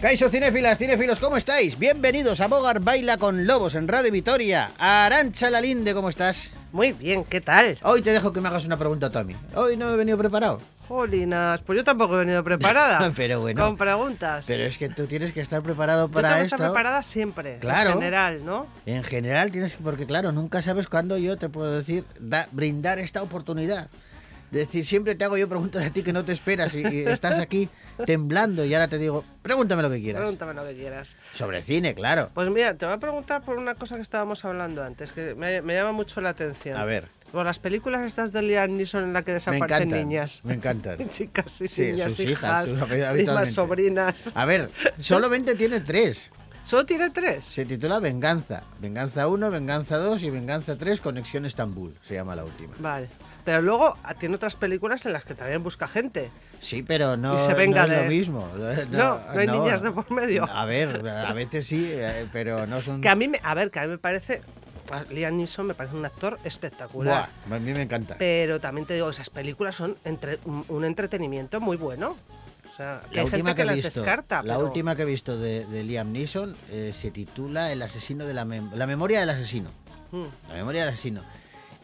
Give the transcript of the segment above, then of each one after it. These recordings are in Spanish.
Caixo cinéfilas, cinéfilos, ¿cómo estáis? Bienvenidos a Bogar Baila con Lobos en Radio Vitoria. Arancha Lalinde, ¿cómo estás? Muy bien, ¿qué tal? Hoy te dejo que me hagas una pregunta, Tommy. Hoy no he venido preparado. Jolinas, pues yo tampoco he venido preparada. Pero bueno. Con preguntas. Pero es que tú tienes que estar preparado yo para tengo que esto. estar preparada siempre. Claro. En general, ¿no? En general tienes que, porque claro, nunca sabes cuándo yo te puedo decir, da- brindar esta oportunidad. Es decir, siempre te hago yo preguntas a ti que no te esperas y, y estás aquí temblando y ahora te digo, pregúntame lo que quieras. Pregúntame lo que quieras. Sobre cine, claro. Pues mira, te voy a preguntar por una cosa que estábamos hablando antes, que me, me llama mucho la atención. A ver, Por las películas estas de Liam Neeson en las que me desaparecen encantan. niñas. Me encantan. Chicas y Sí, niñas, sus hijas, hijas, primas, sobrinas. A ver, solamente tiene tres. ¿Solo tiene tres? Se titula Venganza. Venganza 1, Venganza 2 y Venganza 3, Conexión Estambul. Se llama la última. Vale. Pero luego ah, tiene otras películas en las que también busca gente. Sí, pero no, Y se venga no es lo mismo. No, no hay niñas de por medio. A ver, a veces sí, eh, pero no son... Que a mí, me, a ver, que a mí me parece... Liam Neeson me parece un actor espectacular. Buah, a mí me encanta. Pero también te digo, esas películas son entre, un, un entretenimiento muy bueno. O sea, que La hay última gente que, he las visto, descarta. la pero- última que he visto de, de Liam Neeson eh, se titula El asesino de la, mem- la memoria del asesino. Mm, La memoria del asesino.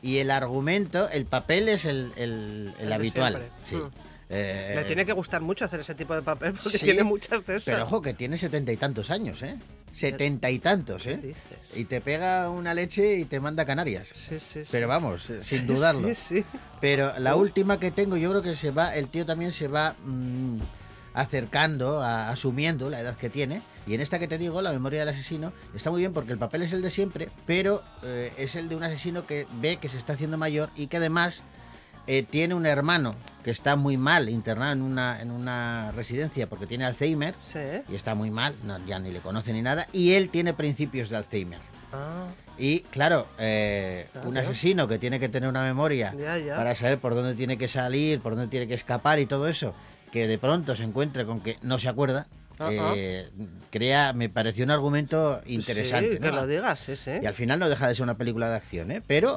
Y el argumento, el papel es el, el- el El de habitual. Sí. Mm. Eh, Me tiene que gustar mucho hacer ese tipo de papel porque sí, tiene muchas de esas. Pero ojo, que tiene setenta y tantos años, ¿eh? Setenta y tantos, ¿Qué ¿eh? dices? Y te pega una leche y te manda a Canarias. Sí, sí, sí. Pero vamos, eh, sin dudarlo. Sí, sí. Pero la última que tengo, yo creo que se va, el tío también se va mm, acercando, a- asumiendo la edad que tiene. Y en esta que te digo, la memoria del asesino, está muy bien porque el papel es el de siempre, pero eh, es el de un asesino que ve que se está haciendo mayor y que además eh, tiene un hermano que está muy mal internado en una, en una residencia porque tiene Alzheimer Sí. y está muy mal, no, ya ni le conoce ni nada, y él tiene principios de Alzheimer. Ah, Y claro, eh, Claro. un asesino que tiene que tener una memoria ya, ya. para saber por dónde tiene que salir, por dónde tiene que escapar y todo eso, que de pronto se encuentre con que no se acuerda, Eh, crea, me pareció un argumento interesante. Sí, ¿no? que lo digas, sí. Y al final no deja de ser una película de acción, ¿eh? Pero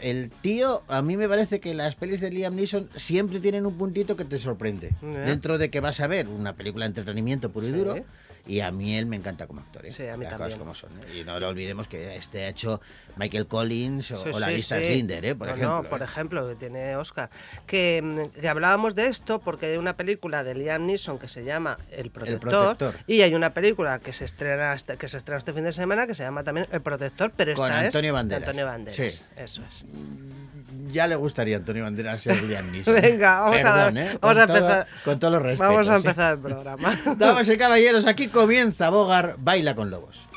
el tío, a mí me parece que las pelis de Liam Neeson siempre tienen un puntito que te sorprende. Dentro de que vas a ver una película de entretenimiento puro y duro. Y a mí él me encanta como actor. ¿eh? Sí, a mí Las también. cosas como son. ¿eh? Y no lo olvidemos que este ha hecho Michael Collins o, Sí, o la sí, lista. Slinder, ¿eh? por No, ejemplo. No, por ¿eh? ejemplo, que tiene Oscar. Que, mm, que hablábamos de esto porque hay una película de Liam Neeson que se llama El Protector. Protector. Y hay una película que se estrena este, que se estrena este fin de semana que se llama también El Protector, pero Con esta Antonio es de Banderas. Antonio Banderas. Sí. Eso es. Ya le gustaría a Antonio Banderas ser Liam Neeson. Venga, vamos a Perdón, dar- ¿eh? vamos Con a todo- empezar. con todos los respetos. Vamos a ¿eh? empezar el programa. Damas y caballeros, aquí comienza Bogar Baila con Lobos.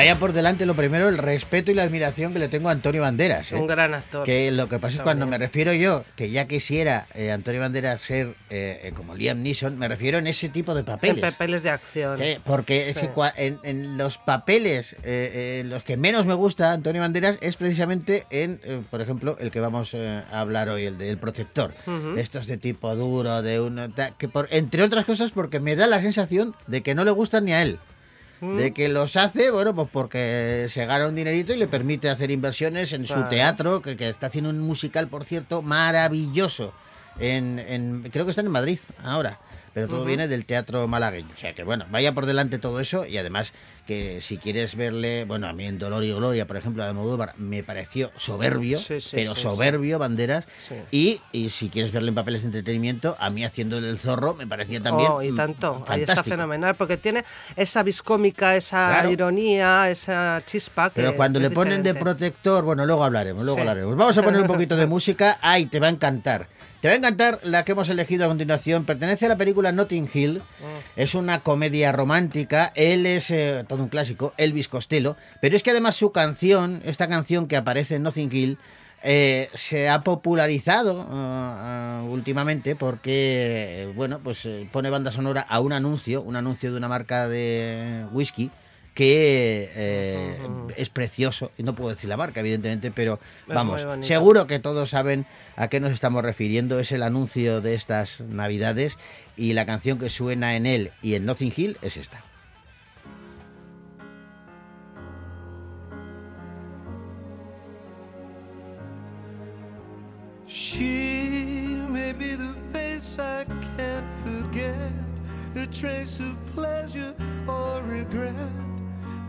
Vaya por delante lo primero, el respeto y la admiración que le tengo a Antonio Banderas. ¿eh? Un gran actor. Que lo que pasa es cuando me refiero yo, que ya quisiera eh, Antonio Banderas ser eh, eh, como Liam Neeson, me refiero en ese tipo de En papeles. papeles de acción. Eh, porque es que en, en los papeles, los que menos me gusta Antonio Banderas es precisamente en, por ejemplo, el que vamos a hablar hoy, el del protector. Ujú. Estos de tipo duro, de uno, ta- que por, entre otras cosas porque me da la sensación de que no le gustan ni a él. Mm. De que los hace, bueno, pues porque se gana un dinerito y le permite hacer inversiones en su teatro, que, que está haciendo un musical, por cierto, maravilloso. En, en- creo que están en Madrid ahora. Pero todo viene del teatro malagueño. O sea que bueno, vaya por delante todo eso y además que si quieres verle, bueno, a mí en Dolor y Gloria, por ejemplo, de Almodóvar, me pareció soberbio, Sí, sí, pero sí, soberbio, Banderas. Y, y si quieres verle en papeles de entretenimiento, a mí haciendo el zorro me parecía también Oh, y tanto, ahí está fantástico. fenomenal, porque tiene esa viscómica, esa Claro. ironía, esa chispa. Que Pero cuando le ponen de diferente. protector, bueno, luego hablaremos, luego hablaremos. Vamos a poner un poquito de música. Ay, te va a encantar. Te va a encantar la que hemos elegido a continuación. Pertenece a la película Notting Hill. Mm. Es una comedia romántica. Él es eh, todo un clásico, Elvis Costello. Pero es que además su canción, esta canción que aparece en Notting Hill, eh, se ha popularizado ah, últimamente porque, eh, bueno, pues eh, pone banda sonora a un anuncio, un anuncio de una marca de whisky que eh, es precioso, y no puedo decir la marca, evidentemente, pero Es vamos, seguro que todos saben a qué nos estamos refiriendo. Es el anuncio de estas navidades y la canción que suena en él y en Nothing Hill es esta. She may be the face I can't forget, a trace of pleasure or regret.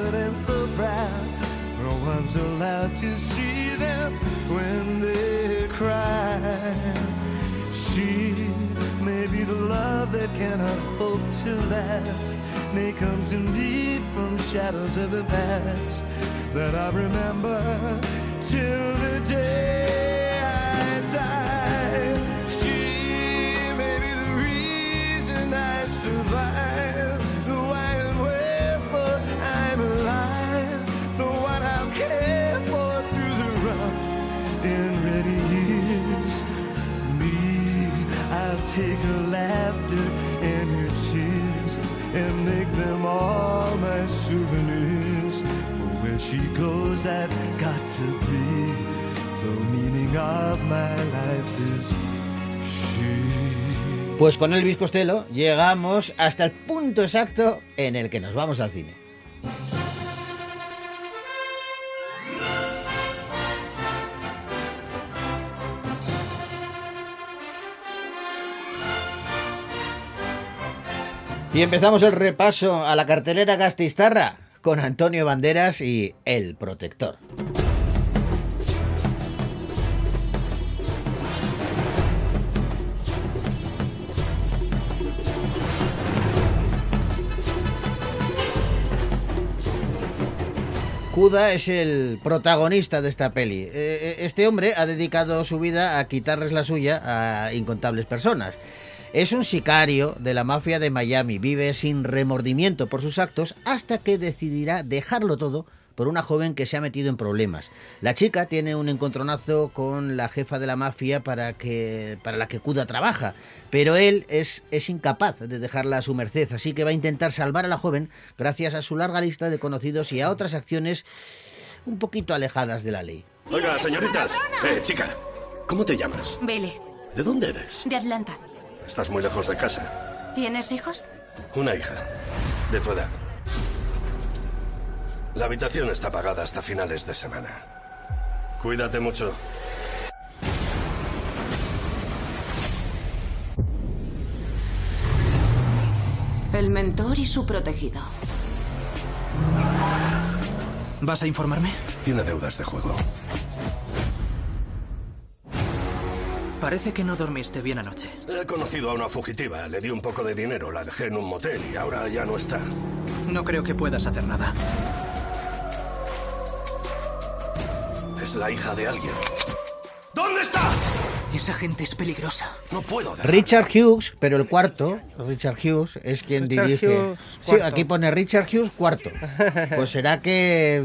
Private and so proud. No one's allowed to see them when they cry. She may be the love that cannot hope to last, may come to me from shadows of the past that I remember till the day I'll take her laughter and her tears and make them all my souvenirs. She goes, I've got to be. The meaning of my life is she. Pues con Elvis Costello llegamos hasta el punto exacto en el que nos vamos al cine. Y empezamos el repaso a la cartelera Gastistarra con Antonio Banderas y El Protector. Kuda es el protagonista de esta peli. Eh, eh, Este hombre ha dedicado su vida a quitarles la suya a incontables personas. Es un sicario de la mafia de Miami. Vive sin remordimiento por sus actos hasta que decidirá dejarlo todo por una joven que se ha metido en problemas. La chica tiene un encontronazo con la jefa de la mafia para, que, para la que Cuda trabaja, pero él es, es incapaz de dejarla a su merced, así que va a intentar salvar a la joven gracias a su larga lista de conocidos y a otras acciones un poquito alejadas de la ley. Oiga, señoritas. Eh, chica, ¿cómo te llamas? Billy, ¿De dónde eres? de Atlanta. Estás muy lejos de casa. ¿Tienes hijos? Una hija. De tu edad. La habitación está pagada hasta finales de semana. Cuídate mucho. El mentor y su protegido. ¿Vas a informarme? Tiene deudas de juego. Parece que no dormiste bien anoche. He conocido a una fugitiva. Le di un poco de dinero, la dejé en un motel y ahora ya no está. No creo que puedas hacer nada. Es la hija de alguien. ¿Dónde está? Esa gente es peligrosa. No puedo. Richard Hughes, pero el cuarto, Richard Hughes, es quien Richard dirige. Hughes, sí, aquí pone Richard Hughes cuarto. Pues será que,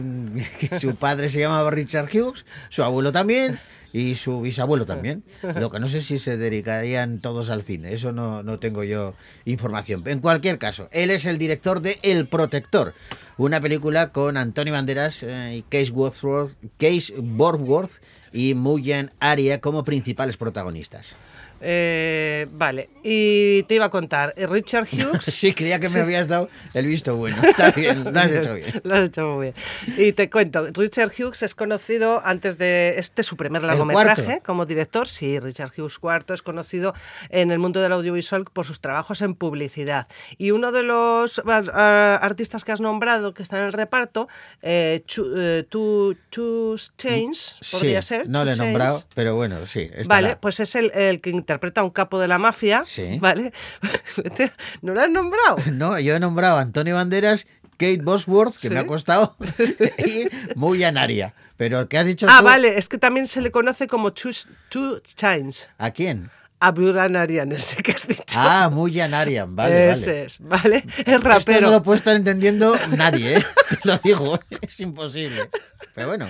que su padre se llamaba Richard Hughes, su abuelo también y su bisabuelo también. Lo que no sé si se dedicarían todos al cine, eso no, no tengo yo información. En cualquier caso, él es el director de El Protector, una película con Antonio Banderas eh, y Case Wordsworth, Case Borworth y Muyan Aria como principales protagonistas. Eh, vale, y te iba a contar, eh, Richard Hughes... Sí, creía que me habías dado el visto bueno. Está bien, lo has hecho bien. Lo has hecho muy bien. Y te cuento, Richard Hughes es conocido antes de este su primer largometraje como director. Sí, Richard Hughes cuarto es conocido en el mundo del audiovisual por sus trabajos en publicidad. Y uno de los ah, artistas que has nombrado que está en el reparto, eh, eh, Two, Two Chains, podría Sí, ser. No le he nombrado, pero bueno, sí. estará. Vale, pues es el, el que interpreta a un capo de la mafia, Sí. ¿vale? ¿No lo has nombrado? No, yo he nombrado a Antonio Banderas, Kate Bosworth, que Sí. me ha costado, y muy anaria. Pero que has dicho Ah, tú, vale, es que también se le conoce como Two, two Chains. ¿A quién? A Buran Arian, ese que has dicho. Ah, muy anaria. Vale, ese vale. es, ¿vale? Es Esto rapero. no lo puede estar entendiendo nadie, ¿eh? Te lo digo, es imposible. Pero bueno.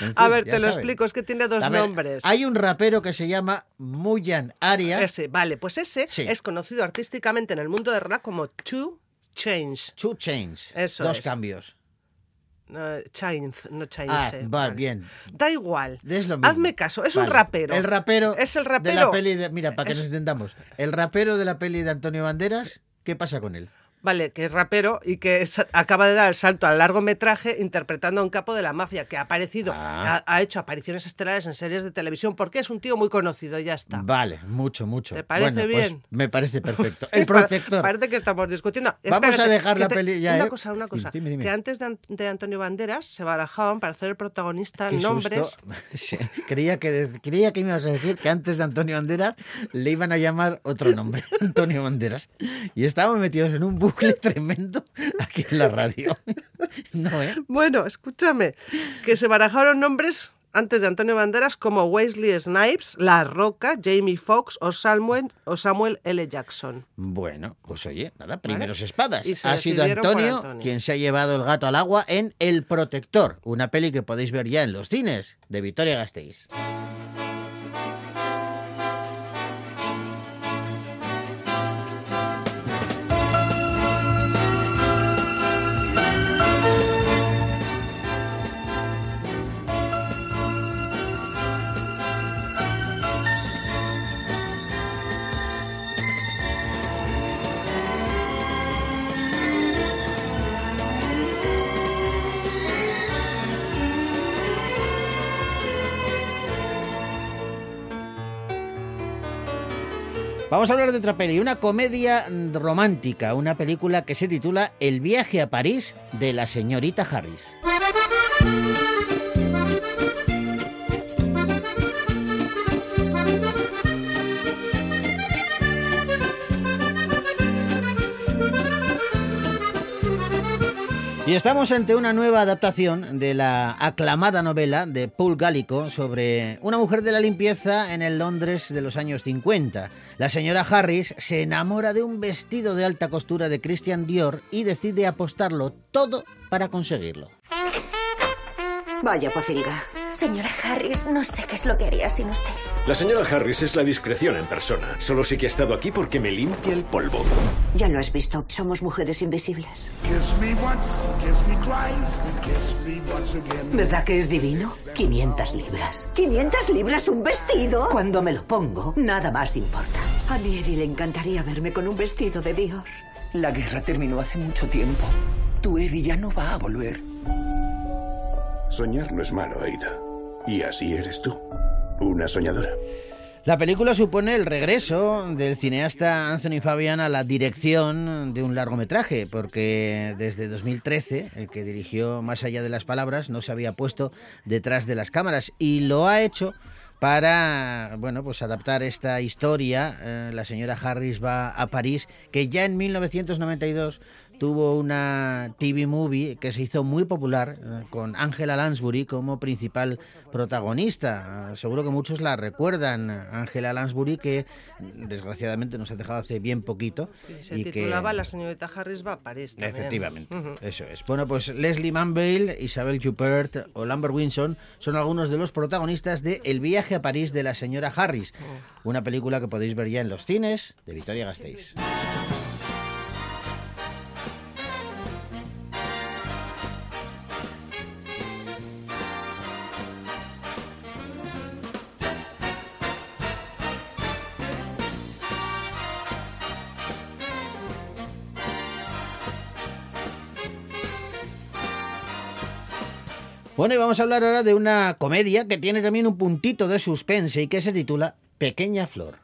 en A ver, te lo saben. explico, es que tiene dos ver, nombres. Hay un rapero que se llama Muyan Aria. Ese, vale, pues ese Sí. es conocido artísticamente en el mundo del rap como Two Chains. Two Chains. Eso Dos es. cambios. Chains, no Chains. Ah, eh, vale, bien. Da igual. Es lo mismo. Hazme caso, es un rapero. El rapero. Es el De la rapero. peli de. Mira, para que Es- nos entendamos. El rapero de la peli de Antonio Banderas, ¿qué pasa con él? Vale, que es rapero y que es- acaba de dar el salto al largometraje interpretando a un capo de la mafia que ha aparecido, Ah. ha, ha hecho apariciones estelares en series de televisión porque es un tío muy conocido, ya está. Vale, mucho, mucho. ¿Te parece Bueno, pues, bien? me parece perfecto. El protector. Parece que estamos discutiendo. Vamos a dejar la peli ya, Una ¿eh? cosa, una cosa. Dime, dime. Que antes de, de Antonio Banderas se barajaban para hacer el protagonista Qué nombres. susto. Creía, que, de- creía que me ibas a decir que antes de Antonio Banderas le iban a llamar otro nombre, Antonio Banderas. Y estábamos metidos en un bucle tremendo aquí en la radio. No, ¿eh? Bueno, escúchame. Que se barajaron nombres antes de Antonio Banderas como Wesley Snipes, La Roca, Jamie Foxx o Samuel, o Samuel L. Jackson. Bueno, pues oye, nada, primeros espadas. Y Ha sido Antonio, Antonio. quien se ha llevado el gato al agua en El Protector, una peli que podéis ver ya en los cines de Victoria Gasteiz. Vamos a hablar de otra peli, una comedia romántica, una película que se titula El viaje a París de la señorita Harris. Y estamos ante una nueva adaptación de la aclamada novela de Paul Gallico sobre una mujer de la limpieza en el Londres de los años 50. La señora Harris se enamora de un vestido de alta costura de Christian Dior y decide apostarlo todo para conseguirlo. Vaya pocilga. Señora Harris, no sé qué es lo que haría sin usted. La señora Harris es la discreción en persona. Solo sé que ha estado aquí porque me limpia el polvo. Ya lo has visto, somos mujeres invisibles. Kiss me once, kiss me twice, kiss me once again. ¿Verdad que es divino? 500 libras. ¿500 libras un vestido? Cuando me lo pongo, nada más importa. A mi Eddie le encantaría verme con un vestido de Dior. La guerra terminó hace mucho tiempo. Tu Eddie ya no va a volver. Soñar no es malo, Aida. Y así eres tú. Una soñadora. La película supone el regreso del cineasta Anthony Fabian a la dirección de un largometraje, porque desde 2013, el que dirigió Más allá de las palabras, no se había puesto detrás de las cámaras y lo ha hecho para bueno pues adaptar esta historia. Eh, la señora Harris va a París, que ya en 1992 tuvo una TV movie que se hizo muy popular eh, con Angela Lansbury como principal protagonista. Ah, seguro que muchos la recuerdan, Angela Lansbury, que desgraciadamente nos ha dejado hace bien poquito. Y se y titulaba que... La señorita Harris va a París también. Efectivamente, Ujú. eso es. Bueno, pues Leslie Manville, Isabel Huppert o Lambert Winson son algunos de los protagonistas de El viaje a París de la señora Harris, una película que podéis ver ya en los cines de Victoria Gasteiz. Bueno, y vamos a hablar ahora de una comedia que tiene también un puntito de suspense y que se titula Pequeña Flor.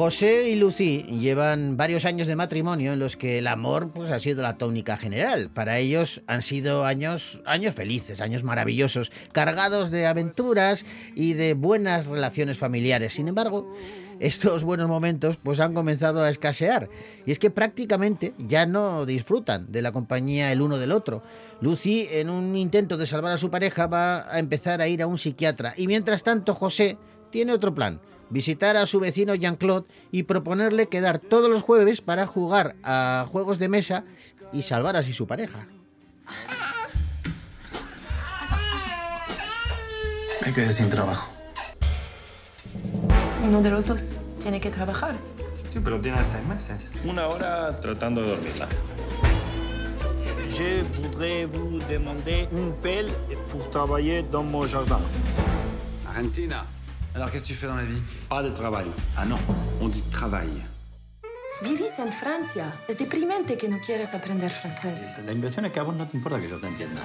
José y Lucy llevan varios años de matrimonio en los que el amor pues, ha sido la tónica general. Para ellos han sido años, años felices, años maravillosos, cargados de aventuras y de buenas relaciones familiares. Sin embargo, estos buenos momentos pues han comenzado a escasear y es que prácticamente ya no disfrutan de la compañía el uno del otro. Lucy, en un intento de salvar a su pareja, va a empezar a ir a un psiquiatra y mientras tanto José tiene otro plan visitar a su vecino Jean-Claude y proponerle quedar todos los jueves para jugar a juegos de mesa y salvar así su pareja. Me quedé sin trabajo. Uno de los dos tiene que trabajar. Sí, pero tiene seis meses. Una hora tratando de dormirla. Je voudrais vous demander une pelle pour travailler dans mon jardin. Argentina. Alors, qu'est-ce que tu fais dans la vie Pas de travail. Ah non, on dit travail. Vivís en Francia. Es deprimente que no quieras aprender francés. La inversión es que a vos no te importa que yo te entienda.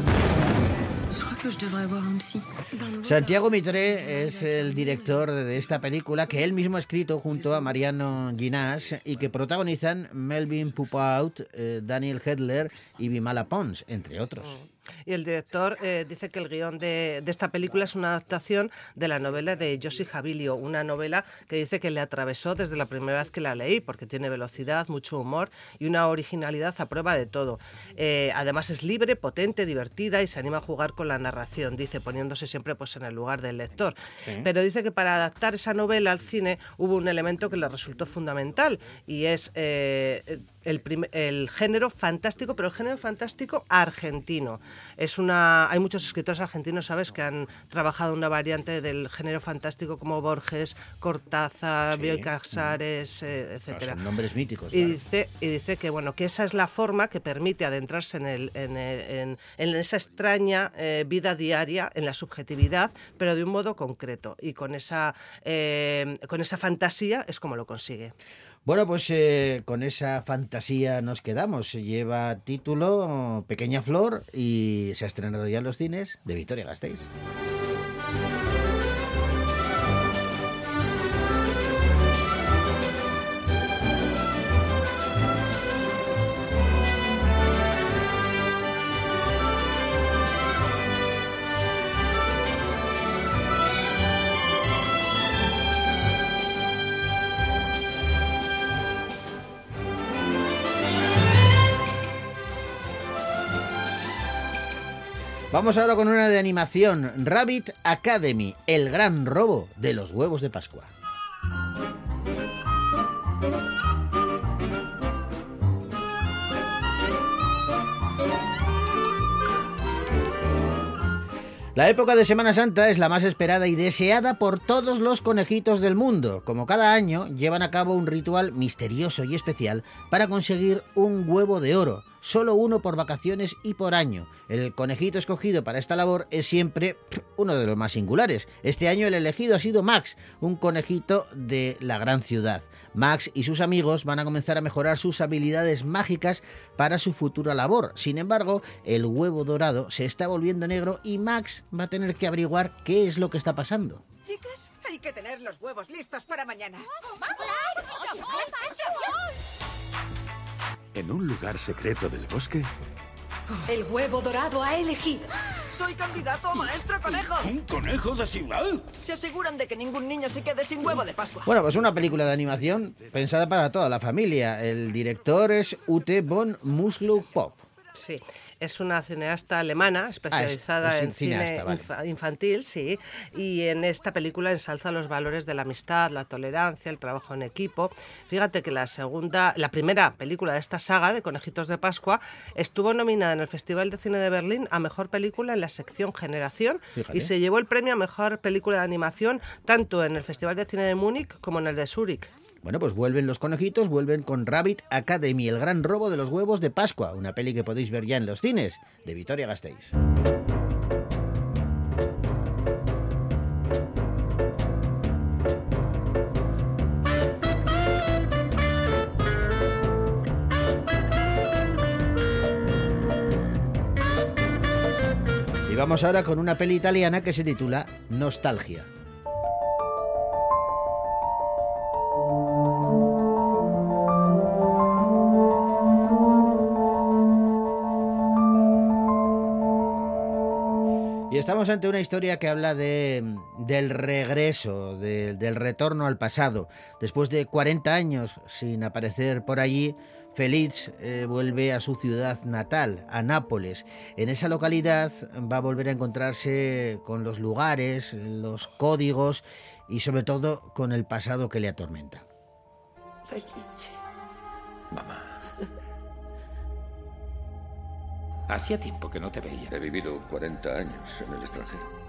Santiago Mitre es el director de esta película que él mismo ha escrito junto a Mariano Ginás y que protagonizan Melvin Poupaut, eh, Daniel Hedler y Vimala Pons, entre otros. Y el director eh, dice que el guion de, de esta película es una adaptación de la novela de Josie Jabilio, una novela que dice que le atravesó desde la primera vez que la leí, porque tiene velocidad, mucho humor y una originalidad a prueba de todo. Eh, además es libre, potente, divertida y se anima a jugar con la narración, dice, poniéndose siempre pues, en el lugar del lector. Sí. Pero dice que para adaptar esa novela al cine hubo un elemento que le resultó fundamental y es eh, el, prim- el género fantástico, pero el género fantástico argentino. Es una, hay muchos escritores argentinos, ¿sabes?, que han trabajado una variante del género fantástico como Borges, Cortázar, Sí. Bioy Casares, eh, etcétera. son nombres míticos, Y claro. dice, y dice que bueno que esa es la forma que permite adentrarse en, el, en, el- en- en esa extraña eh, vida diaria, en la subjetividad, pero de un modo concreto. Y con esa, eh, con esa fantasía es como lo consigue. Bueno, pues eh, con esa fantasía nos quedamos. Lleva título Pequeña Flor y se ha estrenado ya en los cines de Victoria Gasteiz. Vamos ahora con una de animación, Rabbit Academy, el gran robo de los huevos de Pascua. La época de Semana Santa es la más esperada y deseada por todos los conejitos del mundo. Como cada año, llevan a cabo un ritual misterioso y especial para conseguir un huevo de oro, solo uno por vacaciones y por año. El conejito escogido para esta labor es siempre uno de los más singulares. Este año el elegido ha sido Max, un conejito de la gran ciudad. Max y sus amigos van a comenzar a mejorar sus habilidades mágicas para su futura labor. Sin embargo, el huevo dorado se está volviendo negro y Max va a tener que averiguar qué es lo que está pasando. Chicas, hay que tener los huevos listos para mañana. En un lugar secreto del bosque, El huevo dorado ha elegido. Soy candidato a maestro conejo. ¿Un conejo de ciudad? Se aseguran de que ningún niño se quede sin huevo de Pascua. Bueno, pues una película de animación pensada para toda la familia. El director es Ute von Muslu-Pop. Sí, es una cineasta alemana especializada Ah, es en cineasta, cine vale. infantil, sí, y en esta película ensalza los valores de la amistad, la tolerancia, el trabajo en equipo. Fíjate que la segunda, la primera película de esta saga de Conejitos de Pascua estuvo nominada en el Festival de Cine de Berlín a mejor película en la sección Generación y se llevó el premio a mejor película de animación tanto en el Festival de Cine de Múnich como en el de Zúrich. Bueno, pues vuelven los conejitos, vuelven con Rabbit Academy, el gran robo de los huevos de Pascua, una peli que podéis ver ya en los cines, de Vitoria Gasteiz. Y vamos ahora con una peli italiana que se titula Nostalgia. Estamos ante una historia que habla de, del regreso, de- del retorno al pasado. Después de 40 años sin aparecer por allí, Félix eh, vuelve a su ciudad natal, a Nápoles. En esa localidad va a volver a encontrarse con los lugares, los códigos y sobre todo con el pasado que le atormenta. Felice. Mamá. Hacía tiempo que no te veía. He vivido 40 años en el extranjero.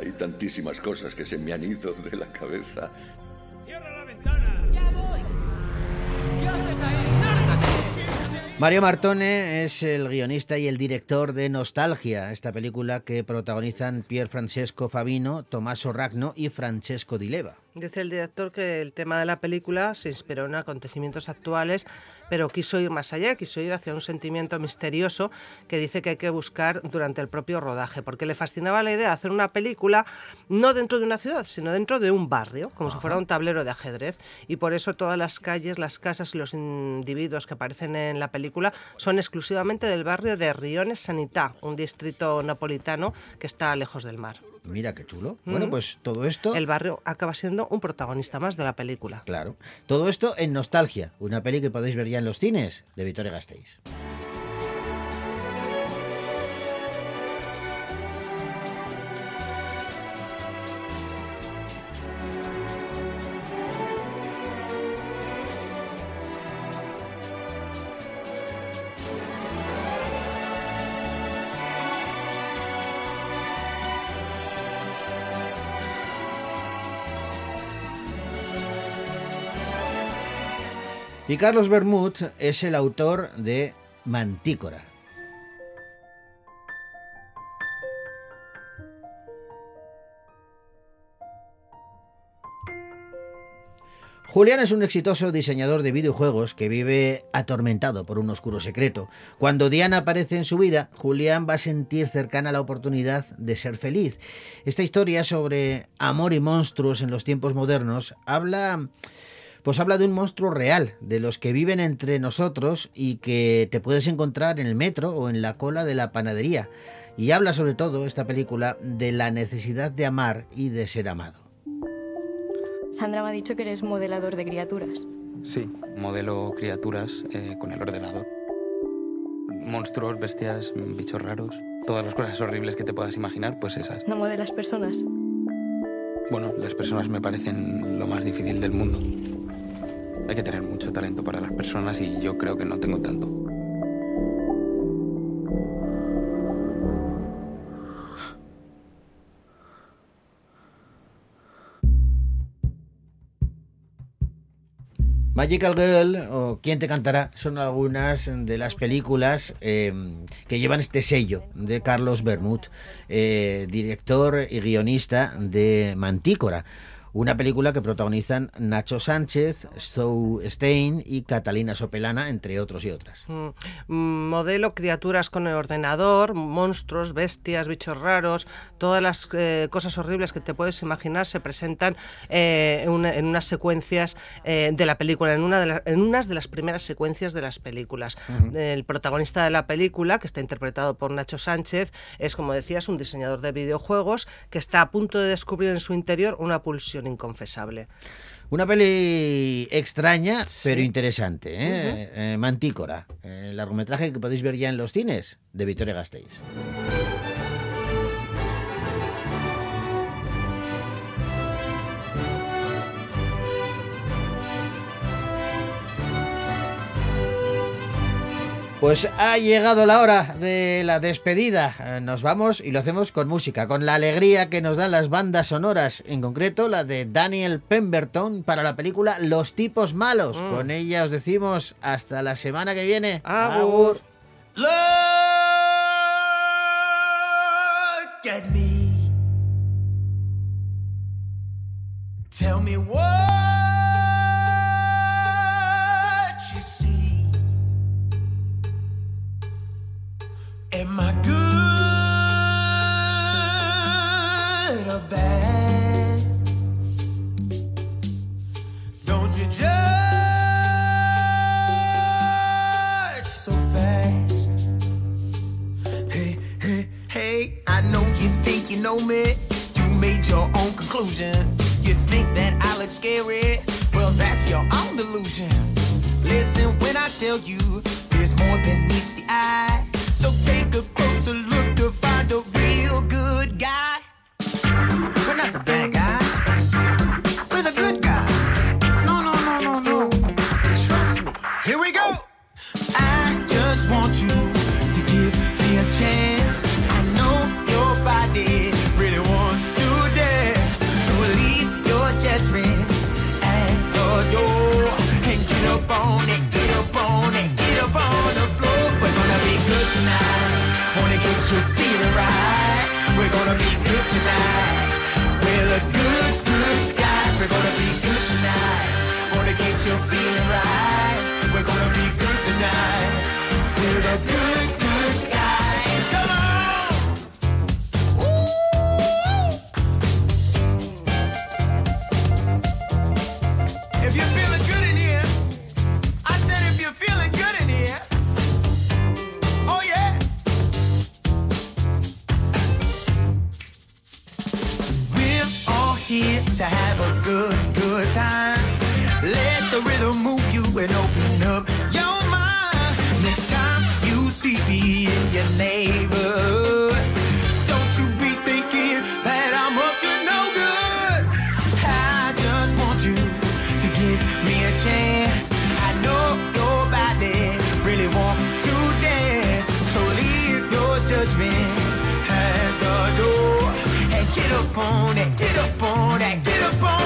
Hay tantísimas cosas que se me han ido de la cabeza. Mario Martone es el guionista y el director de Nostalgia, esta película que protagonizan Pier Francesco Favino, Tommaso Ragno y Francesco Di Leva. Dice el director que el tema de la película se inspiró en acontecimientos actuales, pero quiso ir más allá, quiso ir hacia un sentimiento misterioso que dice que hay que buscar durante el propio rodaje, porque le fascinaba la idea de hacer una película no dentro de una ciudad, sino dentro de un barrio, como si fuera un tablero de ajedrez, y por eso todas las calles, las casas y los individuos que aparecen en la película son exclusivamente del barrio de Riones Sanità, un distrito napolitano que está lejos del mar. Mira qué chulo. Bueno, Ujú. pues todo esto... El barrio acaba siendo un protagonista más de la película. Claro. Todo esto en Nostalgia, una peli que podéis ver ya en los cines de Vitoria Gasteiz. Y Carlos Bermud es el autor de Mantícora. Julián es un exitoso diseñador de videojuegos que vive atormentado por un oscuro secreto. Cuando Diana aparece en su vida, Julián va a sentir cercana la oportunidad de ser feliz. Esta historia sobre amor y monstruos en los tiempos modernos habla pues habla de un monstruo real, de los que viven entre nosotros y que te puedes encontrar en el metro o en la cola de la panadería. Y habla sobre todo esta película de la necesidad de amar y de ser amado. Sandra me ha dicho que eres modelador de criaturas. Sí, modelo criaturas eh, con el ordenador. monstruos, bestias, bichos raros, todas las cosas horribles que te puedas imaginar, pues esas. No modelas personas. Bueno, las personas me parecen lo más difícil del mundo. Hay que tener mucho talento para las personas y yo creo que no tengo tanto. Magical Girl o Quién te cantará son algunas de las películas eh, que llevan este sello de Carlos Bermud, eh, director y guionista de Mantícora. Una película que protagonizan Nacho Sánchez, Zoe Stein y Catalina Sopelana, entre otros y otras. Mm, mm, modelo criaturas con el ordenador, monstruos, bestias, bichos raros, todas las eh, cosas horribles que te puedes imaginar se presentan eh, en, una- en unas secuencias eh, de la película, en, una de la- en unas de las primeras secuencias de las películas. El protagonista de la película, que está interpretado por Nacho Sánchez, es, como decías, un diseñador de videojuegos que está a punto de descubrir en su interior una pulsión inconfesable. Una peli extraña, pero interesante. ¿eh? Eh, Mantícora, eh, el largometraje que podéis ver ya en los cines de Victoria Gasteiz. Pues ha llegado la hora de la despedida. Eh, Nos vamos y lo hacemos con música, con la alegría que nos dan las bandas sonoras, en concreto la de Daniel Pemberton para la película Los tipos malos. Mm. Con ella os decimos hasta la semana que viene. Agur. Look at me. Tell me what here to have a good, good time. Let the rhythm move you and open up your mind. Next time you see me in your neighborhood, up on it, get up on it, get up on it.